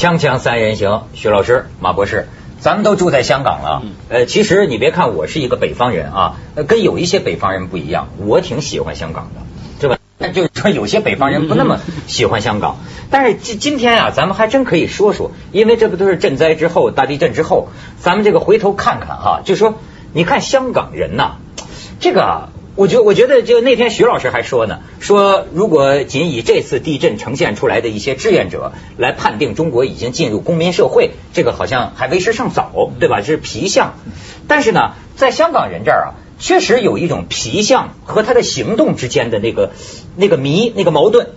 锵锵三人行，徐老师、马博士，咱们都住在香港了。呃，其实你别看我是一个北方人啊，呃跟有一些北方人不一样，我挺喜欢香港的，是吧？但就是说有些北方人不那么喜欢香港。但是今今天啊，咱们还真可以说说，因为这不都是震灾之后、大地震之后，咱们这个回头看看哈，就说你看香港人呐、这个啊我觉我觉得就那天徐老师还说呢，说如果仅以这次地震呈现出来的一些志愿者来判定中国已经进入公民社会，这个好像还为时尚早，对吧？这是皮相。但是呢，在香港人这儿啊，确实有一种皮相和他的行动之间的那个那个谜、那个矛盾。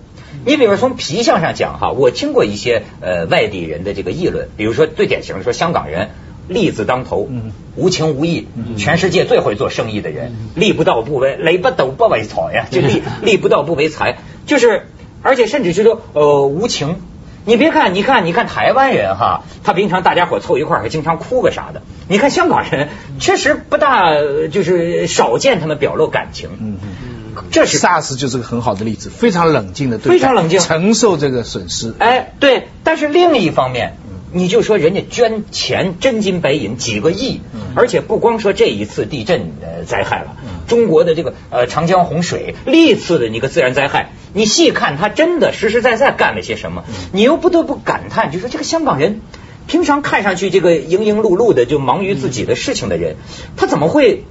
你比如说从皮相上讲哈，我听过一些呃外地人的这个议论，比如说最典型的说香港人利字当头，无情无义，全世界最会做生意的人，利不到不为雷不斗不为财呀，就利利 不到不为财，就是而且甚至是说呃无情。你别看，你看，你看台湾人哈，他平常大家伙凑一块儿还经常哭个啥的。你看香港人确实不大，呃就是少见他们表露感情。嗯嗯。这是 SARS 就是个很好的例子，非常冷静的对待，非常冷静承受这个损失。哎，对，但是另一方面，你就说人家捐钱真金白银几个亿，而且不光说这一次地震呃灾害了，中国的这个呃长江洪水历次的那个自然灾害，你细看他真的实实在在干了些什么，你又不得不感叹，就说这个香港人。平常看上去这个营营碌碌的就忙于自己的事情的人，他怎么会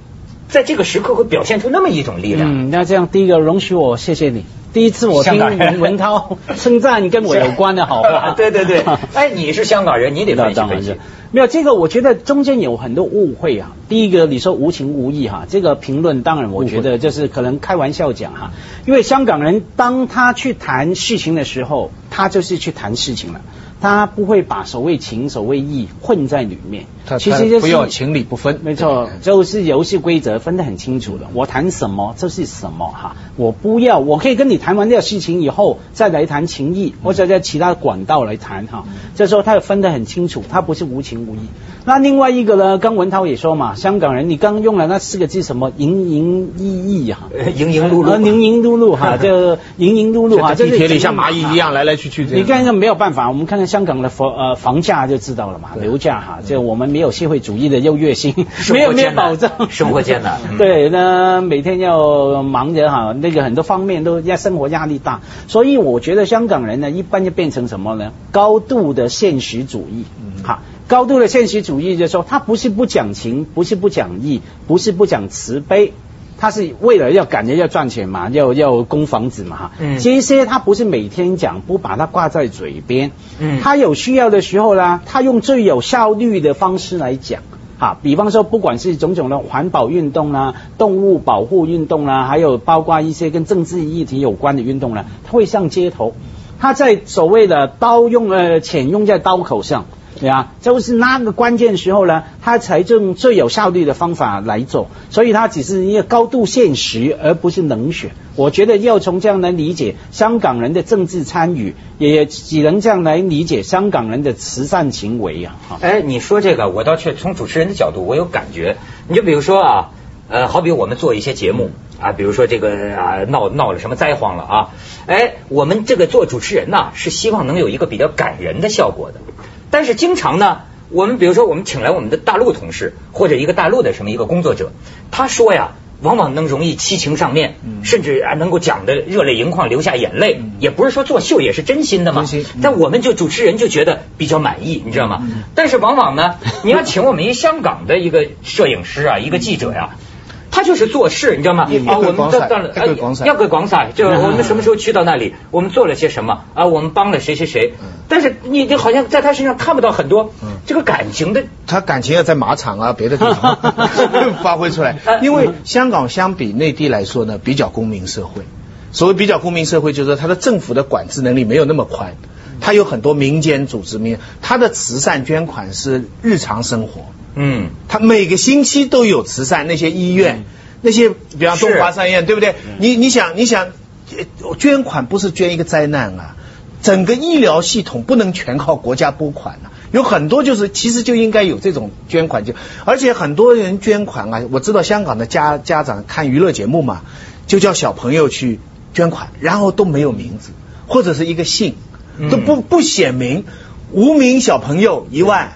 在这个时刻会表现出那么一种力量？嗯，那这样第一个容许我谢谢你。第一次我听文文涛 称赞跟我有关的好话，对 对对，哎，你是香港人，你得分析分析当然是。没有这个，我觉得中间有很多误会啊。第一个，你说无情无义哈，这个评论当然我觉得就是可能开玩笑讲哈，因为香港人当他去谈事情的时候，他就是去谈事情了。他不会把所谓情、所谓义混在里面，他其实就是不要情理不分。没错，就是游戏规则分得很清楚的。我谈什么就是什么哈，我不要，我可以跟你谈完这个事情以后，再来谈情义，或者在其他管道来谈哈。这时候他分得很清楚，他不是无情无义。那另外一个呢，刚文涛也说嘛，香港人你刚用了那四个字什么营营役役哈，盈盈碌碌呃营营碌碌哈，这盈盈碌碌哈，在地铁里像蚂蚁一样来来去去。你看，没有办法，我们看看香港的房呃房价就知道了嘛，楼价哈，这我们没有社会主义的优越性，生没有没有保障，生活艰难。嗯。对，那每天要忙着哈，那个很多方面都压生活压力大，所以我觉得香港人呢，一般就变成什么呢？高度的现实主义，哈。高度的现实主义就是说，他不是不讲情，不是不讲义，不是不讲慈悲，他是为了要赶着要赚钱嘛，要要供房子嘛哈。嗯这些他不是每天讲，不把它挂在嘴边。嗯他有需要的时候呢，他用最有效率的方式来讲。啊，比方说，不管是种种的环保运动啦、动物保护运动啦，还有包括一些跟政治议题有关的运动呢，他会上街头。他在所谓的刀用呃钱用在刀口上，对啊，就是那个关键时候呢，他才用最有效率的方法来做，所以他只是一个高度现实，而不是冷血。我觉得要从这样来理解香港人的政治参与，也只能这样来理解香港人的慈善行为啊。哎，你说这个，我倒却从主持人的角度，我有感觉。你就比如说啊，呃，好比我们做一些节目啊，比如说这个啊闹闹了什么灾荒了啊，哎，我们这个做主持人呐、是希望能有一个比较感人的效果的。但是经常呢，我们比如说我们请来我们的大陆同事或者一个大陆的什么一个工作者，他说呀。往往能容易七情上面，甚至啊能够讲的热泪盈眶，流下眼泪，也不是说作秀，也是真心的嘛。嗯但我们就主持人就觉得比较满意，你知道吗？但是往往呢，你要请我们一香港的一个摄影师啊，一个记者呀、他就是做事，你知道吗？啊，我们到到了一个广撒要给广撒，就我们什么时候去到那里，我们做了些什么啊？我们帮了谁谁谁。但是你你好像在他身上看不到很多这个感情的。他感情要在马场啊，别的地方 发挥出来。因为香港相比内地来说呢，比较公民社会。所谓比较公民社会，就是说它的政府的管制能力没有那么宽，他有很多民间组织，民他的慈善捐款是日常生活。嗯，他每个星期都有慈善，那些医院，那些比方是东华三院，对不对？你你想你想，呃捐款不是捐一个灾难啊，整个医疗系统不能全靠国家拨款啊。有很多就是其实就应该有这种捐款，就而且很多人捐款啊，我知道香港的家家长看娱乐节目嘛，就叫小朋友去捐款，然后都没有名字或者是一个姓，都不不写明。无名小朋友一万，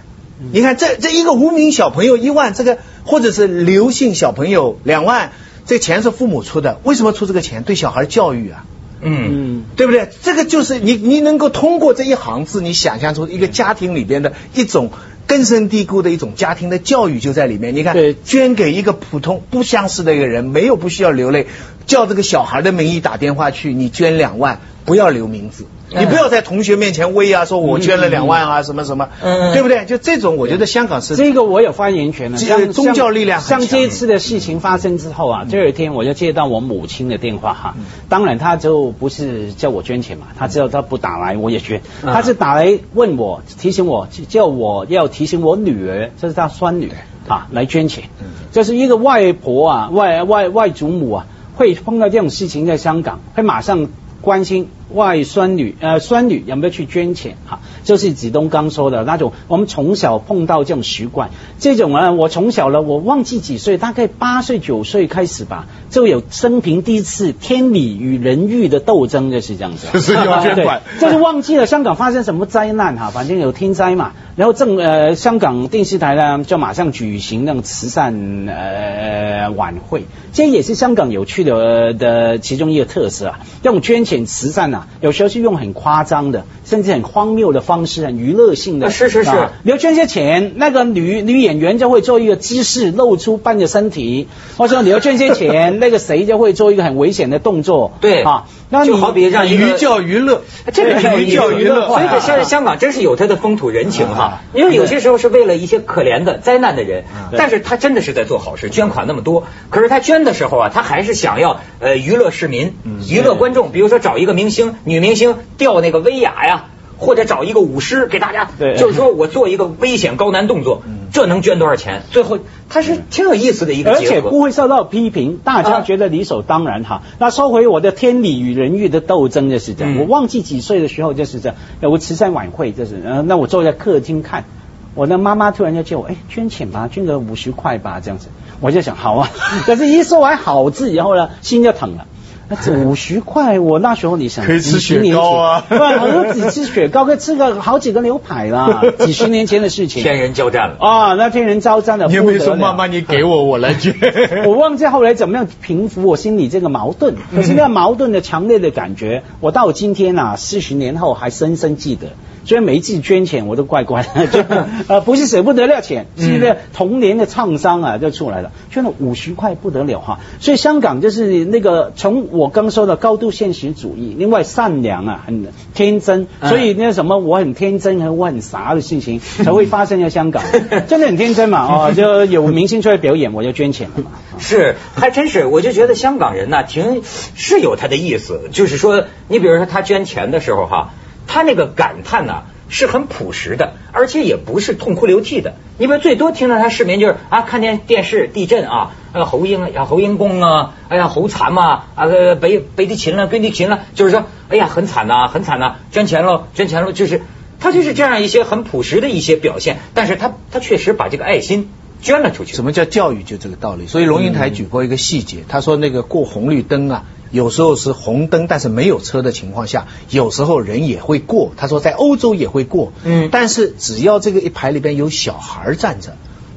你看这这一个无名小朋友一万，这个或者是刘姓小朋友两万，这钱是父母出的，为什么出这个钱？对小孩教育啊。嗯，对不对？这个就是你，你能够通过这一行字，你想象出一个家庭里边的一种根深蒂固的一种家庭的教育就在里面。你看，捐给一个普通不相识的一个人，没有不需要流泪，叫这个小孩的名义打电话去，你捐两万，不要留名字。你不要在同学面前威啊，说我捐了两万啊，什么什么，对不对？就这种，我觉得香港是这个我有发言权的。像宗教力量，像这一次的事情发生之后啊，第二天我就接到我母亲的电话哈。当然，他就不是叫我捐钱嘛，他知道他不打来我也捐，他是打来问我，提醒我叫我要提醒我女儿，这是他孙女啊，来捐钱。这是一个外婆啊，外外外祖母啊，会碰到这种事情在香港，会马上。关心外孙女呃孙女有没有去捐钱？哈，就是子东刚说的那种，我们从小碰到这种习惯，这种啊我从小呢我忘记几岁，大概八岁九岁开始吧，就有生平第一次天理与人欲的斗争就是这样子，就 是要捐款，就是忘记了香港发生什么灾难哈，反正有天灾嘛，然后正呃香港电视台呢就马上举行那种慈善呃晚会，这也是香港有趣的的其中一个特色啊，这种捐。钱慈善呐，有时候是用很夸张的，甚至很荒谬的方式，很娱乐性的。是是是，你要捐些钱，那个女女演员就会做一个姿势，露出半个身体，或者你要捐些钱，那个谁就会做一个很危险的动作。对啊，那就好比让娱教娱乐，这个是娱教娱乐。所以现在香港真是有它的风土人情哈，因为有些时候是为了一些可怜的灾难的人，但是他真的是在做好事，捐款那么多，可是他捐的时候啊，他还是想要呃娱乐市民，娱乐观众，比如说。找一个明星，女明星吊那个威亚呀，或者找一个舞狮给大家，就是说我做一个危险高难动作，这能捐多少钱？最后他是挺有意思的一个而且不会受到批评，大家觉得理所当然哈。那说回我的天理与人欲的斗争就是这样，我忘记几岁的时候就是这样，有慈善晚会就是，那我坐在客厅看，我的妈妈突然就叫我，哎，捐钱吧，捐个五十块吧，这样子，我就想好啊，可是一说完好字以后呢，心就疼了。那五十块，我那时候你想可以吃雪糕啊，对，好像只吃雪糕，可以吃个好几个牛排啦。几十年前的事情，天人交战了啊！那天人交战的，你有没有说妈妈你给我，我来捐？我忘记后来怎么样平复我心里这个矛盾。可是那个矛盾的强烈的感觉，我到今天啊，四十年后还深深记得。虽然每一次捐钱我都怪怪的，就呃不是舍不得了钱，是那个童年的创伤啊就出来了。捐了五十块不得了哈，所以香港就是那个从我刚说的高度现实主义，另外善良啊很天真，所以那什么我很天真和我很傻的事情才会发生在香港，真的很天真嘛哦，就有明星出来表演我就捐钱了嘛。是，还真是，我就觉得香港人呢挺是有他的意思，就是说你比如说他捐钱的时候哈。他那个感叹呢是很朴实的，而且也不是痛哭流涕的。你们最多听到他市民就是啊，看见电视地震啊，呃侯英啊侯英公啊，哎呀侯残嘛啊北北地勤了，北地勤了，就是说哎呀很惨呐，很惨呐，捐钱喽，捐钱喽，就是他就是这样一些很朴实的一些表现。但是他他确实把这个爱心捐了出去。什么叫教育？就这个道理。所以龙应台举过一个细节，他说那个过红绿灯啊。有时候是红灯，但是没有车的情况下，有时候人也会过。他说在欧洲也会过，嗯，但是只要这个一排里边有小孩站着，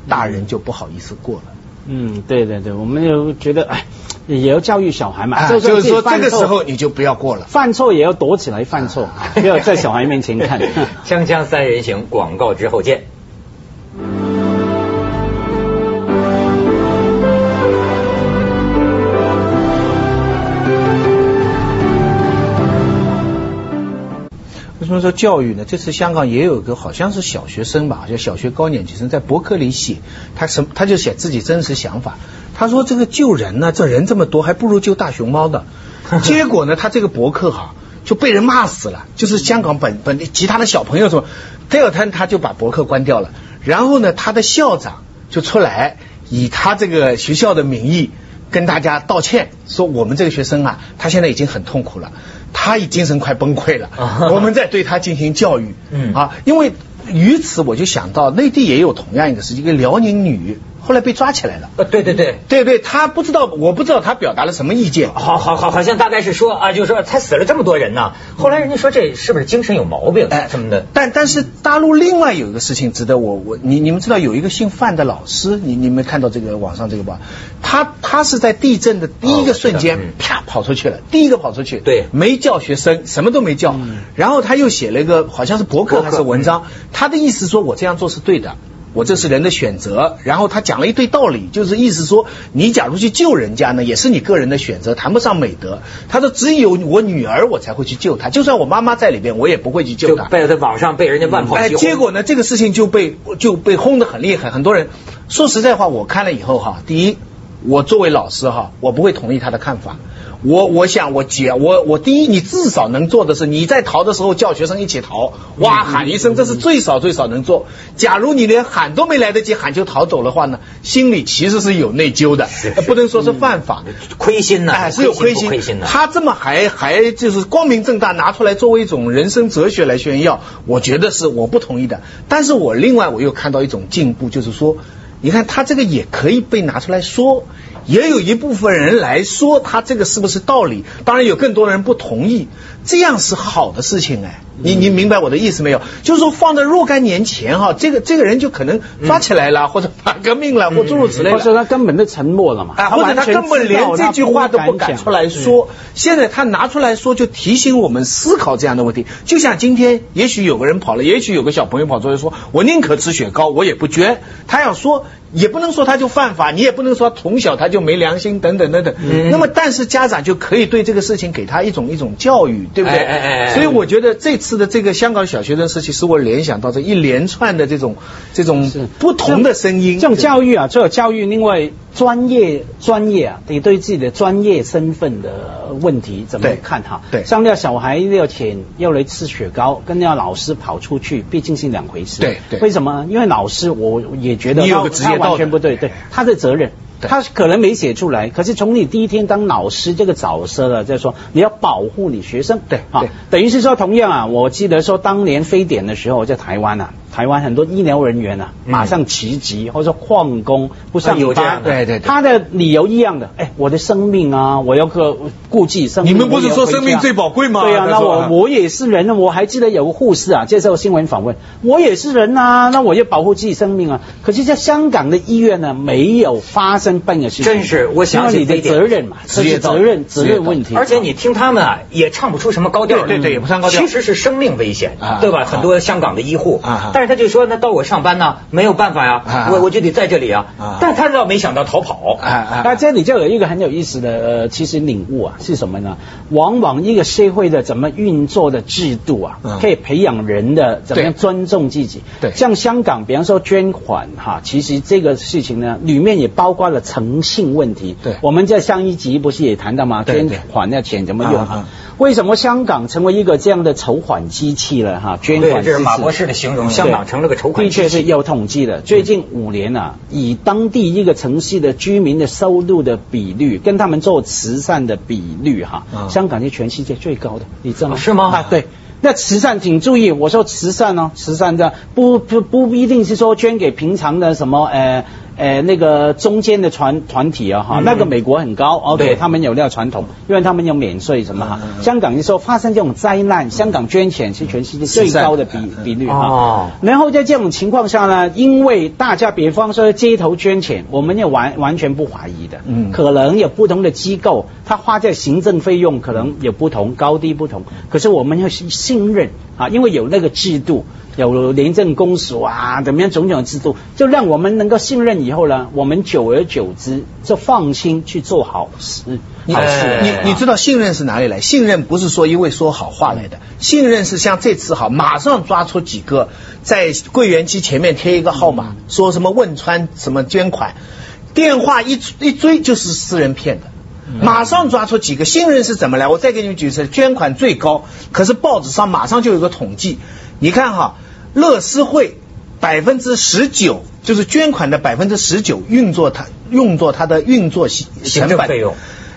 大人就不好意思过了。嗯，对对对，我们就觉得哎，也要教育小孩嘛，就是说这个时候你就不要过了，犯错也要躲起来犯错，不 要在小孩面前看。锵锵三人行，广告之后见。为什么说教育呢？这次香港也有个好像是小学生吧，就小学高年级生在博客里写，他什么他就写自己真实想法。他说这个救人呢，这人这么多，还不如救大熊猫的。结果呢，他这个博客哈就被人骂死了，就是香港本本地其他的小朋友说，第二天他就把博客关掉了。然后呢，他的校长就出来以他这个学校的名义跟大家道歉，说我们这个学生啊，他现在已经很痛苦了。他已精神快崩溃了，我们在对他进行教育，啊，因为于此我就想到内地也有同样一个事情，一个辽宁女后来被抓起来了。呃，对对对。对对，他不知道，我不知道他表达了什么意见。好好好，好像大概是说啊，就是说才死了这么多人呢。后来人家说这是不是精神有毛病哎什么的？但但是大陆另外有一个事情值得我我你你们知道有一个姓范的老师，你你们看到这个网上这个吧？他他是在地震的第一个瞬间啪跑出去了，第一个跑出去，对，没叫学生，什么都没叫。然后他又写了一个好像是博客还是文章，他的意思说我这样做是对的。我这是人的选择，然后他讲了一堆道理，就是意思说，你假如去救人家呢，也是你个人的选择，谈不上美德。他说，只有我女儿我才会去救她，就算我妈妈在里边，我也不会去救她。被在网上被人家万炮哎结果呢，这个事情就被就被轰得很厉害，很多人说实在话，我看了以后哈，第一，我作为老师哈，我不会同意他的看法。我我想我解我我第一，你至少能做的是你在逃的时候叫学生一起逃，哇喊一声，这是最少最少能做。假如你连喊都没来得及喊就逃走的话呢，心里其实是有内疚的，不能说是犯法，亏心呢，哎是有亏心。他这么还还就是光明正大拿出来作为一种人生哲学来炫耀，我觉得是我不同意的。但是我另外我又看到一种进步，就是说，你看他这个也可以被拿出来说。也有一部分人来说他这个是不是道理？当然有更多的人不同意，这样是好的事情哎。你你明白我的意思没有？就是说放在若干年前哈，这个这个人就可能抓起来了，或者反革命了，或诸如此类。或者他根本就沉默了嘛，或者他根本连这句话都不敢出来说。现在他拿出来说，就提醒我们思考这样的问题。就像今天，也许有个人跑了，也许有个小朋友跑出来说：“我宁可吃雪糕，我也不捐。”他要说，也不能说他就犯法，你也不能说从小他就没良心等等等等。那么，但是家长就可以对这个事情给他一种一种教育，对不对？所以我觉得这次。的这个香港小学生事情，使我联想到这一连串的这种这种不同的声音。这种教育啊，这种教育，另外专业专业啊，你对自己的专业身份的问题怎么看哈？对，像那小孩要钱要来吃雪糕，跟那老师跑出去，毕竟是两回事。对对。为什么？因为老师我也觉得他完全不对，对他的责任。他可能没写出来，可是从你第一天当老师这个角色了，再说你要保护你学生，对，啊，等于是说同样啊，我记得说当年非典的时候在台湾啊。台湾很多医疗人员啊，马上辞职或者说旷工不上班，对对，他的理由一样的，哎，我的生命啊，我要个顾忌生命。你们不是说生命最宝贵吗？对啊，那我我也是人，我还记得有个护士啊，接受新闻访问，我也是人啊，那我要保护自己生命啊。可是，在香港的医院呢，没有发生半个事情。真是，我想起你的责任嘛，职业责任责任问题。而且你听他们啊，也唱不出什么高调，对对，也不算高调。其实是生命危险，对吧？很多香港的医护啊。但是他就说，那到我上班呢，没有办法呀，我我就得在这里啊。但他倒没想到逃跑。那这里就有一个很有意思的呃，其实领悟啊，是什么呢？往往一个社会的怎么运作的制度啊，可以培养人的怎么样尊重自己。对，像香港，比方说捐款哈，其实这个事情呢，里面也包括了诚信问题。对，我们在上一集不是也谈到吗？捐款的钱怎么用啊？为什么香港成为一个这样的筹款机器了？哈，捐款这是马博士的形容，香港成了个筹款。的确是有统计的，最近五年啊，以当地一个城市的居民的收入的比率，跟他们做慈善的比率，哈，香港是全世界最高的，你知道吗？是吗？啊，对。那慈善请注意，我说慈善哦，慈善的不不不一定是说捐给平常的什么呃。呃，那个中间的团团体啊，哈，那个美国很高，OK，他们有那个传统，因为他们有免税什么哈。香港就说发生这种灾难，香港捐钱是全世界最高的比比率哈。然后在这种情况下呢，因为大家比方说街头捐钱，我们也完完全不怀疑的，嗯，可能有不同的机构，他花在行政费用可能有不同，高低不同，可是我们要信任啊，因为有那个制度。有廉政公署啊，怎么样种种制度，就让我们能够信任以后呢，我们久而久之就放心去做好事。好事，你你知道信任是哪里来？信任不是说因为说好话来的，信任是像这次好，马上抓出几个在柜员机前面贴一个号码，说什么汶川什么捐款，电话一一追就是私人骗的，马上抓出几个。信任是怎么来？我再给你们举个捐款最高，可是报纸上马上就有个统计。你看哈，乐施会百分之十九就是捐款的百分之十九运作它用作它的运作行行政费用，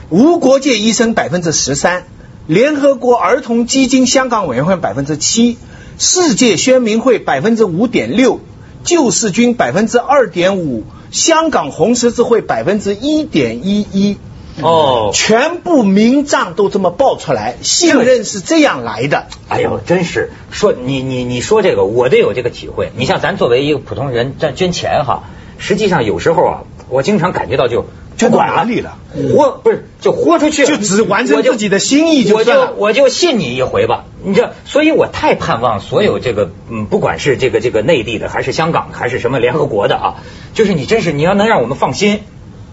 无国界医生百分之十三，联合国儿童基金香港委员会百分之七，世界宣明会百分之五点六，救世军百分之二点五，香港红十字会百分之一点一一。哦，全部名账都这么报出来，信任是这样来的。哎呦，真是说你你你说这个，我得有这个体会。你像咱作为一个普通人，这捐钱哈，实际上有时候啊，我经常感觉到就捐到哪里了，豁不是就豁出去，就只完成自己的心意就我就我就信你一回吧。你这，所以我太盼望所有这个嗯，不管是这个这个内地的，还是香港，还是什么联合国的啊，就是你真是你要能让我们放心。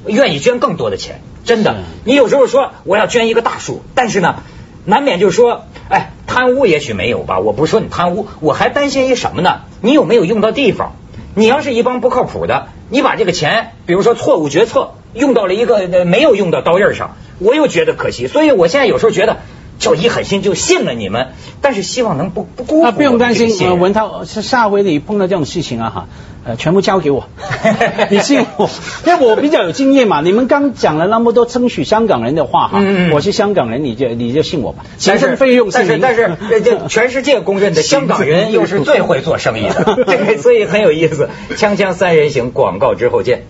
愿意捐更多的钱，真的。你有时候说我要捐一个大数，但是呢，难免就是说，哎，贪污也许没有吧。我不是说你贪污，我还担心一什么呢？你有没有用到地方？你要是一帮不靠谱的，你把这个钱，比如说错误决策，用到了一个没有用到刀刃上，我又觉得可惜。所以我现在有时候觉得。就一狠心就信了你们，但是希望能不不辜负。啊，不用担心，文涛下回你碰到这种事情啊哈，呃，全部交给我，你信我，因为我比较有经验嘛。你们刚讲了那么多争取香港人的话哈，我是香港人，你就你就信我吧。行政费用，但是但是 这全世界公认的香港人又是最会做生意的，对，所以很有意思。锵锵三人行，广告之后见。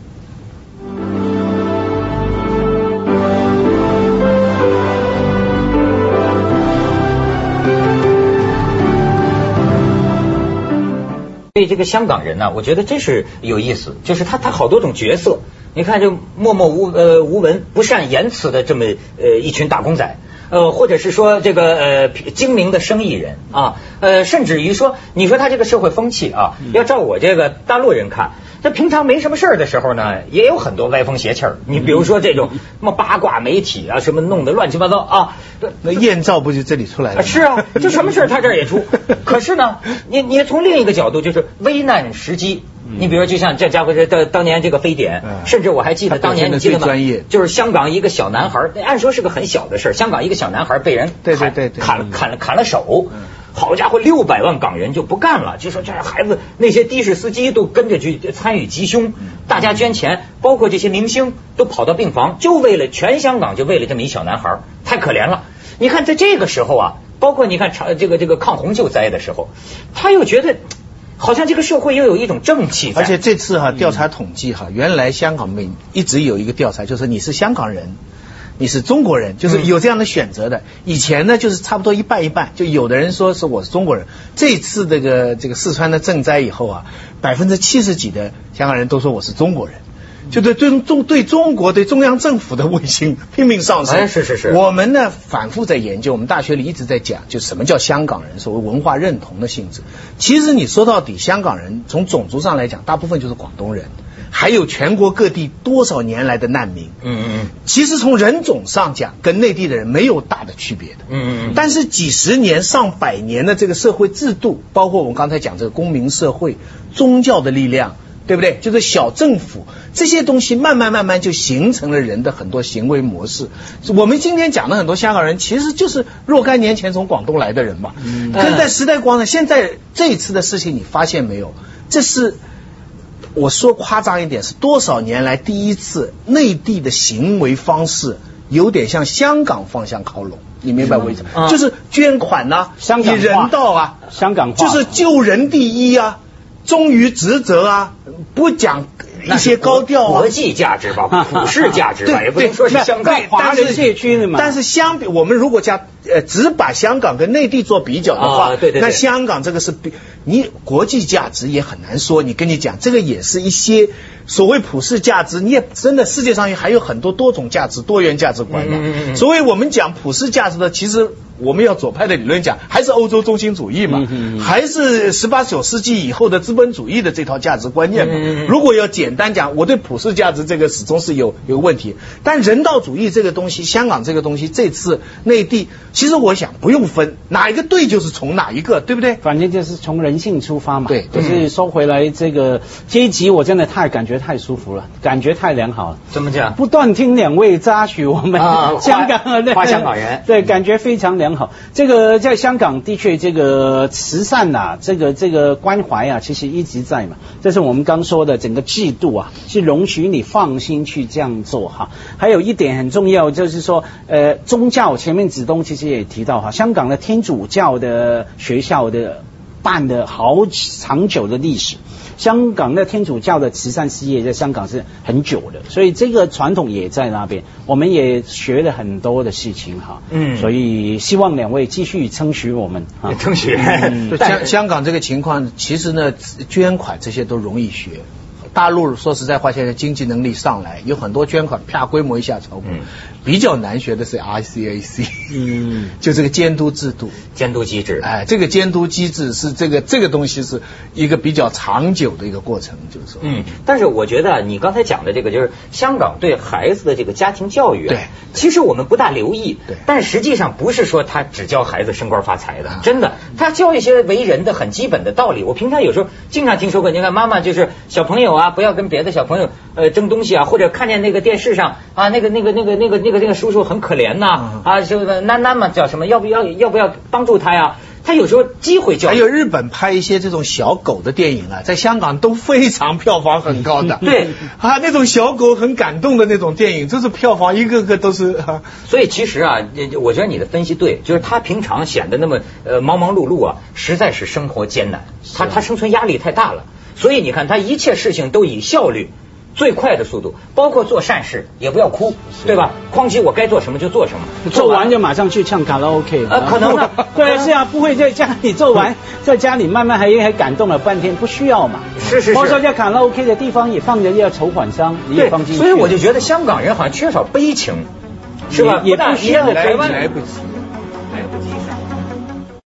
对这个香港人呢，我觉得真是有意思，就是他他好多种角色。你看，就默默无呃无闻、不善言辞的这么呃一群打工仔，呃，或者是说这个呃精明的生意人啊，呃，甚至于说，你说他这个社会风气啊，要照我这个大陆人看。这平常没什么事儿的时候呢，也有很多歪风邪气儿。你比如说这种什么八卦媒体啊，什么弄得乱七八糟啊。那艳照不就这里出来的？是啊，就什么事儿他这儿也出。可是呢，你你从另一个角度，就是危难时机。你比如说，就像这家伙这当当年这个非典，甚至我还记得当年你记得吗？就是香港一个小男孩，按说是个很小的事儿，香港一个小男孩被人砍砍砍了砍了手。好家伙，六百万港人就不干了，就说这孩子，那些的士司机都跟着去参与吉凶，大家捐钱，包括这些明星都跑到病房，就为了全香港就为了这么一小男孩，太可怜了。你看在这个时候啊，包括你看长这个这个抗洪救灾的时候，他又觉得好像这个社会又有一种正气。而且这次哈调查统计哈，原来香港每一直有一个调查，就是你是香港人。你是中国人，就是有这样的选择的。以前呢，就是差不多一半一半，就有的人说是我是中国人。这次这个这个四川的赈灾以后啊，百分之七十几的香港人都说我是中国人，就对对中对中国对中央政府的卫星 拼命上升。是是是。我们呢反复在研究，我们大学里一直在讲，就什么叫香港人，所谓文化认同的性质。其实你说到底，香港人从种族上来讲，大部分就是广东人。还有全国各地多少年来的难民，嗯嗯嗯，其实从人种上讲，跟内地的人没有大的区别的，嗯嗯嗯。但是几十年、上百年的这个社会制度，包括我们刚才讲这个公民社会、宗教的力量，对不对？就是小政府这些东西，慢慢慢慢就形成了人的很多行为模式。我们今天讲的很多香港人，其实就是若干年前从广东来的人嘛。嗯。跟在时代光呢，现在这一次的事情，你发现没有？这是。我说夸张一点，是多少年来第一次内地的行为方式有点向香港方向靠拢，你明白我意思？嗯？就是捐款呐，香港人道啊，香港就是救人第一啊，忠于职责啊，不讲。一些高调国际价值吧，普世价值吧，也不能说是香港华人社区的嘛。但是相比我们如果加呃只把香港跟内地做比较的话，对对，那香港这个是比你国际价值也很难说。你跟你讲，这个也是一些所谓普世价值，你也真的世界上还有很多多种价值、多元价值观嘛。所以我们讲普世价值的，其实。我们要左派的理论讲，还是欧洲中心主义嘛，还是十八九世纪以后的资本主义的这套价值观念嘛。如果要简单讲，我对普世价值这个始终是有有问题。但人道主义这个东西，香港这个东西，这次内地，其实我想不用分哪一个对，就是从哪一个，对不对？反正就是从人性出发嘛。对，就是说回来这个阶级，我真的太感觉太舒服了，感觉太良好了。怎么讲？不断听两位扎许我们 香港的花香港人，对，感觉非常良。好，这个在香港的确，这个慈善呐，这个这个关怀啊，其实一直在嘛。这是我们刚说的整个制度啊，是容许你放心去这样做哈。还有一点很重要，就是说，呃，宗教前面子东其实也提到哈，香港的天主教的学校的办的好长久的历史。香港的天主教的慈善事业在香港是很久的，所以这个传统也在那边。我们也学了很多的事情哈，嗯，所以希望两位继续称许我们啊，称许。香香港这个情况，其实呢，捐款这些都容易学。大陆说实在话，现在经济能力上来，有很多捐款，啪，规模一下超过。比较难学的是 ICAC，嗯，就这个监督制度、监督机制。哎，这个监督机制是这个这个东西是一个比较长久的一个过程，就是说。嗯，但是我觉得你刚才讲的这个，就是香港对孩子的这个家庭教育，对，其实我们不大留意，对，但实际上不是说他只教孩子升官发财的，真的，他教一些为人的很基本的道理。我平常有时候经常听说过，你看妈妈就是小朋友啊，不要跟别的小朋友呃争东西啊，或者看见那个电视上啊，那个那个那个那个那个那个叔叔很可。怜呐啊，这个囡囡嘛叫什么？要不要要不要帮助他呀？他有时候机会教。还有日本拍一些这种小狗的电影啊，在香港都非常票房很高的。对 啊，那种小狗很感动的那种电影，就是票房一个个都是。所以其实啊，我觉得你的分析对，就是他平常显得那么呃忙忙碌碌啊，实在是生活艰难，他他生存压力太大了。所以你看，他一切事情都以效率。最快的速度，包括做善事也不要哭，对吧？况且我该做什么就做什么，做完就马上去唱卡拉 OK。呃，可能 对，是啊，不会在家里做完，在家里慢慢还还感动了半天，不需要嘛。是是是。或者说在卡拉 OK 的地方也放着要筹款箱，你也放进去。所以我就觉得香港人好像缺少悲情，是吧？也不需要来不及。